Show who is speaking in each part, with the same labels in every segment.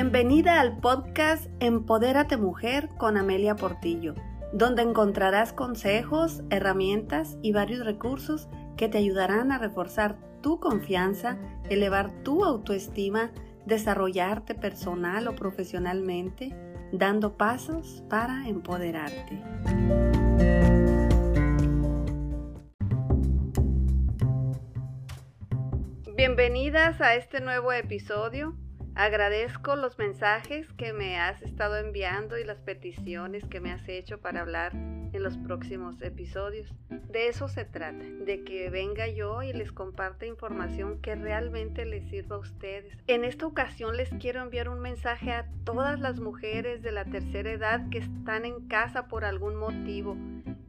Speaker 1: Bienvenida al podcast Empodérate Mujer con Amelia Portillo, donde encontrarás consejos, herramientas y varios recursos que te ayudarán a reforzar tu confianza, elevar tu autoestima, desarrollarte personal o profesionalmente, dando pasos para empoderarte. Bienvenidas a este nuevo episodio Agradezco los mensajes que me has estado enviando y las peticiones que me has hecho para hablar en los próximos episodios. De eso se trata, de que venga yo y les comparte información que realmente les sirva a ustedes. En esta ocasión les quiero enviar un mensaje a todas las mujeres de la tercera edad que están en casa por algún motivo,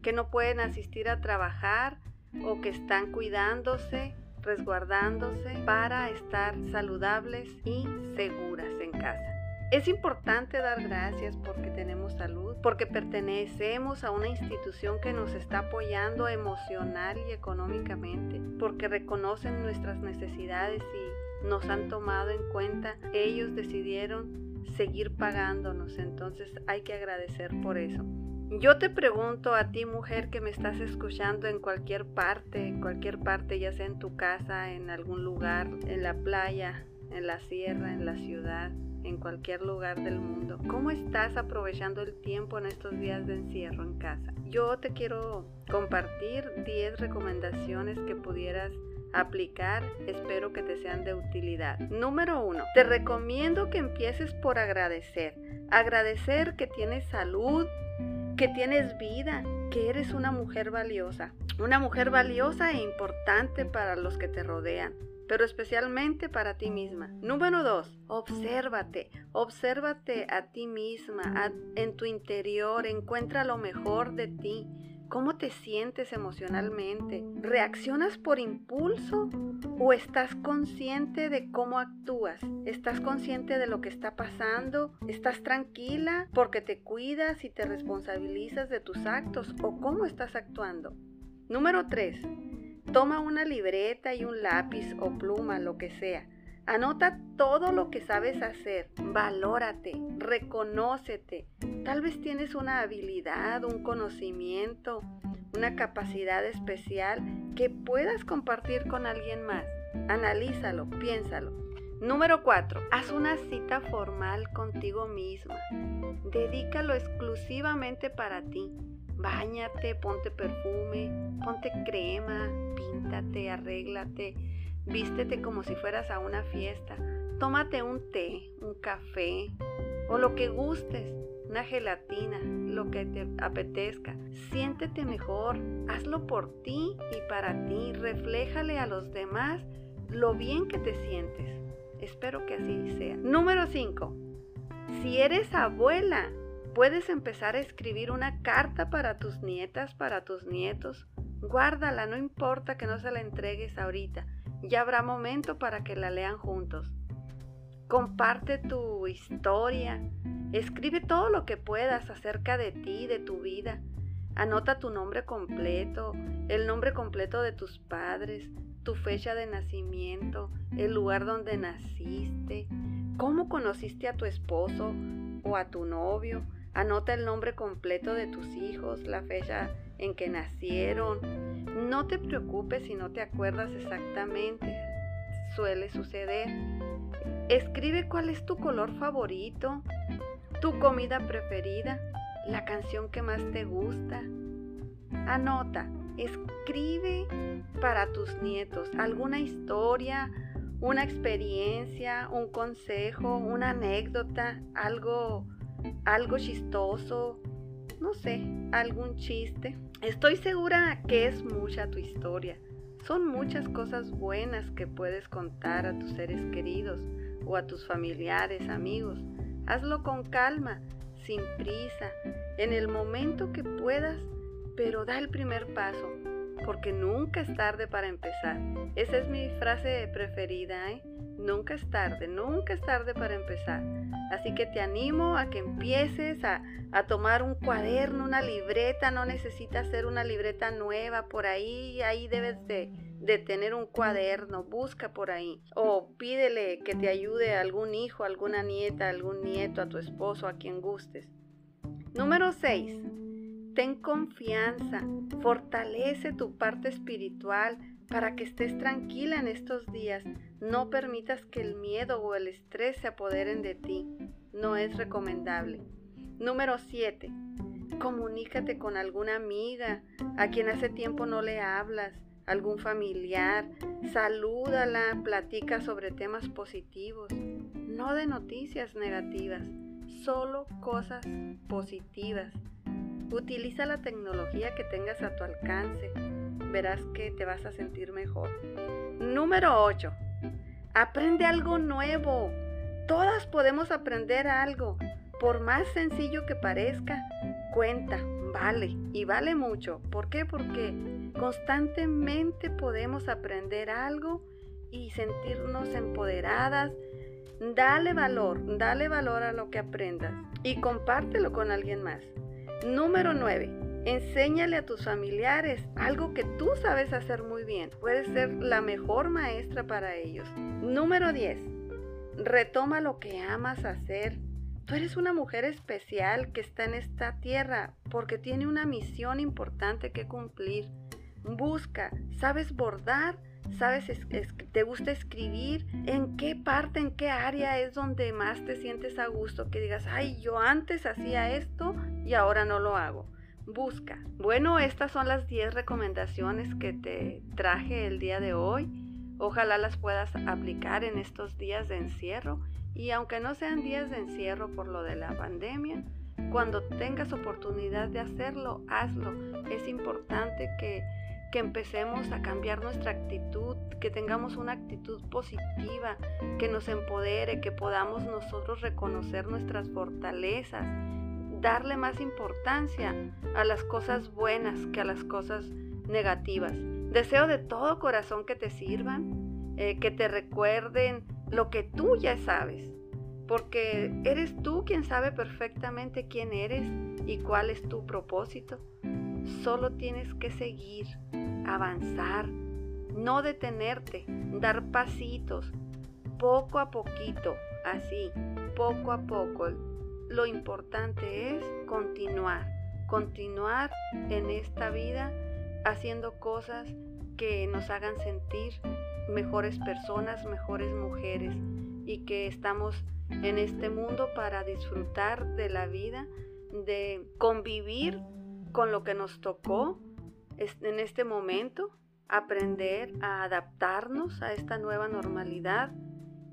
Speaker 1: que no pueden asistir a trabajar o que están cuidándose resguardándose para estar saludables y seguras en casa. Es importante dar gracias porque tenemos salud, porque pertenecemos a una institución que nos está apoyando emocional y económicamente, porque reconocen nuestras necesidades y nos han tomado en cuenta. Ellos decidieron seguir pagándonos, entonces hay que agradecer por eso. Yo te pregunto a ti, mujer, que me estás escuchando en cualquier parte, en cualquier parte, ya sea en tu casa, en algún lugar, en la playa, en la sierra, en la ciudad, en cualquier lugar del mundo. ¿Cómo estás aprovechando el tiempo en estos días de encierro en casa? Yo te quiero compartir 10 recomendaciones que pudieras aplicar, espero que te sean de utilidad. Número 1. Te recomiendo que empieces por agradecer. Agradecer que tienes salud, que tienes vida, que eres una mujer valiosa, una mujer valiosa e importante para los que te rodean, pero especialmente para ti misma. Número dos, obsérvate, obsérvate a ti misma, en tu interior, encuentra lo mejor de ti. ¿Cómo te sientes emocionalmente? ¿Reaccionas por impulso o estás consciente de cómo actúas? ¿Estás consciente de lo que está pasando? ¿Estás tranquila porque te cuidas y te responsabilizas de tus actos o cómo estás actuando? Número 3. Toma una libreta y un lápiz o pluma, lo que sea Anota todo lo que sabes hacer, valórate, reconócete. Tal vez tienes una habilidad, un conocimiento, una capacidad especial que puedas compartir con alguien más. Analízalo, piénsalo. Número 4. Haz una cita formal contigo misma. Dedícalo exclusivamente para ti. Báñate, ponte perfume, ponte crema, píntate, arréglate Vístete como si fueras a una fiesta. Tómate un té, un café o lo que gustes, una gelatina, lo que te apetezca. Siéntete mejor, hazlo por ti y para ti. Refléjale a los demás lo bien que te sientes. Espero que así sea. Número 5. Si eres abuela, puedes empezar a escribir una carta para tus nietas, para tus nietos. Guárdala, no importa que no se la entregues ahorita ya habrá momento para que la lean juntos. Comparte tu historia, escribe todo lo que puedas acerca de ti, de tu vida. Anota tu nombre completo, el nombre completo de tus padres, tu fecha de nacimiento, el lugar donde naciste, cómo conociste a tu esposo o a tu novio. Anota el nombre completo de tus hijos, la fecha en que nacieron, no te preocupes si no te acuerdas exactamente, suele suceder. Escribe cuál es tu color favorito, tu comida preferida, la canción que más te gusta. Anota, escribe para tus nietos alguna historia, una experiencia, un consejo, una anécdota, algo algo chistoso, no sé, algún chiste. Estoy segura que es mucha tu historia. Son muchas cosas buenas que puedes contar a tus seres queridos o a tus familiares, amigos. Hazlo con calma, sin prisa, en el momento que puedas, pero da el primer paso, porque nunca es tarde para empezar. Esa es mi frase preferida, ¿eh? Nunca es tarde, nunca es tarde para empezar. Así que te animo a que empieces a, tomar un cuaderno, una libreta. No necesitas hacer una libreta nueva por ahí. Ahí debes de, de tener un cuaderno, busca por ahí. O pídele que te ayude a algún hijo, alguna nieta, algún nieto, a tu esposo, a quien gustes. Número 6. Ten confianza, fortalece tu parte espiritual para que estés tranquila en estos días. No permitas que el miedo o el estrés se apoderen de ti. No es recomendable. Número 7. Comunícate con alguna amiga a quien hace tiempo no le hablas, algún familiar. Salúdala, platica sobre temas positivos, no de noticias negativas, solo cosas positivas. Utiliza la tecnología que tengas a tu alcance. Verás que te vas a sentir mejor. Número 8. Aprende algo nuevo. Todas podemos aprender algo. Por más sencillo que parezca, cuenta, vale y vale mucho. ¿Por qué? Porque constantemente podemos aprender algo y sentirnos empoderadas. Dale valor, dale valor a lo que aprendas y compártelo con alguien más. Número 9. Enséñale a tus familiares algo que tú sabes hacer muy bien. Puedes ser la mejor maestra para ellos. Número 10. Retoma lo que amas hacer. Tú eres una mujer especial que está en esta tierra porque tiene una misión importante que cumplir. Busca, sabes bordar, sabes, te gusta escribir, en qué parte, en qué área es donde más te sientes a gusto, que digas, ay, yo antes hacía esto y ahora no lo hago. Busca. Bueno, estas son las 10 recomendaciones que te traje el día de hoy. Ojalá las puedas aplicar en estos días de encierro y aunque no sean días de encierro por lo de la pandemia, cuando tengas oportunidad de hacerlo, hazlo. Es importante que, que empecemos a cambiar nuestra actitud, que tengamos una actitud positiva, que nos empodere, que podamos nosotros reconocer nuestras fortalezas darle más importancia a las cosas buenas que a las cosas negativas. Deseo de todo corazón que te sirvan, eh, que te recuerden lo que tú ya sabes, porque eres tú quien sabe perfectamente quién eres y cuál es tu propósito. Solo tienes que seguir, avanzar, no detenerte, dar pasitos, poco a poquito, así, poco a poco, lo importante es continuar, continuar en esta vida haciendo cosas que nos hagan sentir mejores personas, mejores mujeres y que estamos en este mundo para disfrutar de la vida, de convivir con lo que nos tocó en este momento, aprender a adaptarnos a esta nueva normalidad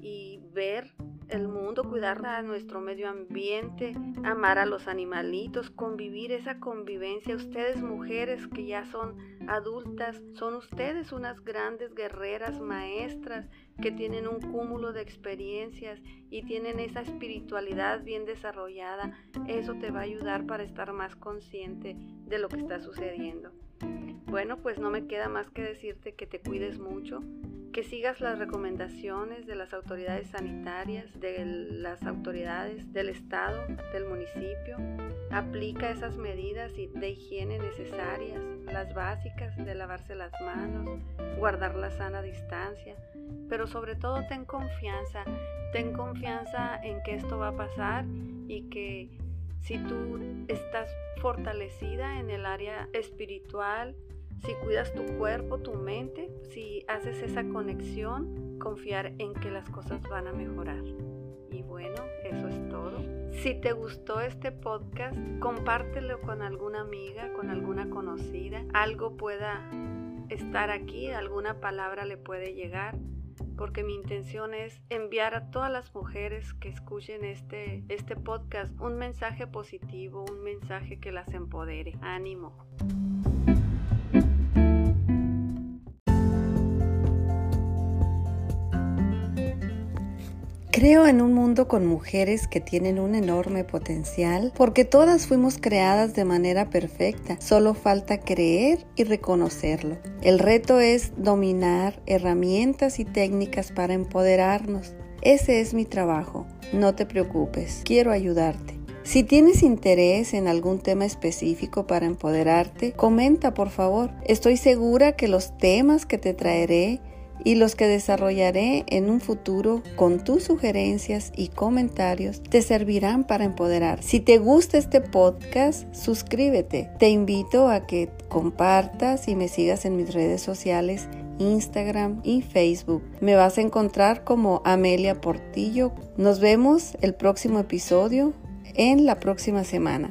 Speaker 1: y ver el mundo, cuidar a nuestro medio ambiente, amar a los animalitos, convivir esa convivencia. Ustedes mujeres que ya son adultas, son ustedes unas grandes guerreras, maestras, que tienen un cúmulo de experiencias y tienen esa espiritualidad bien desarrollada. Eso te va a ayudar para estar más consciente de lo que está sucediendo. Bueno, pues no me queda más que decirte que te cuides mucho, que sigas las recomendaciones de las autoridades sanitarias, de las autoridades del estado, del municipio. Aplica esas medidas de higiene necesarias, las básicas de lavarse las manos, guardar la sana distancia, pero sobre todo ten confianza, ten confianza en que esto va a pasar y que si tú estás fortalecida en el área espiritual, si cuidas tu cuerpo, tu mente, si haces esa conexión, confiar en que las cosas van a mejorar. Y bueno, eso es todo. Si te gustó este podcast, compártelo con alguna amiga, con alguna conocida. Algo pueda estar aquí, alguna palabra le puede llegar porque mi intención es enviar a todas las mujeres que escuchen este, este podcast un mensaje positivo, un mensaje que las empodere. Ánimo.
Speaker 2: Creo en un mundo con mujeres que tienen un enorme potencial porque todas fuimos creadas de manera perfecta, solo falta creer y reconocerlo. El reto es dominar herramientas y técnicas para empoderarnos. Ese es mi trabajo. No te preocupes, quiero ayudarte. Si tienes interés en algún tema específico para empoderarte, comenta por favor. Estoy segura que los temas que te traeré y los que desarrollaré en un futuro con tus sugerencias y comentarios te servirán para empoderar. Si te gusta este podcast, suscríbete. Te invito a que compartas y me sigas en mis redes sociales Instagram y Facebook. Me vas a encontrar como Amelia Portillo. Nos vemos el próximo episodio en la próxima semana.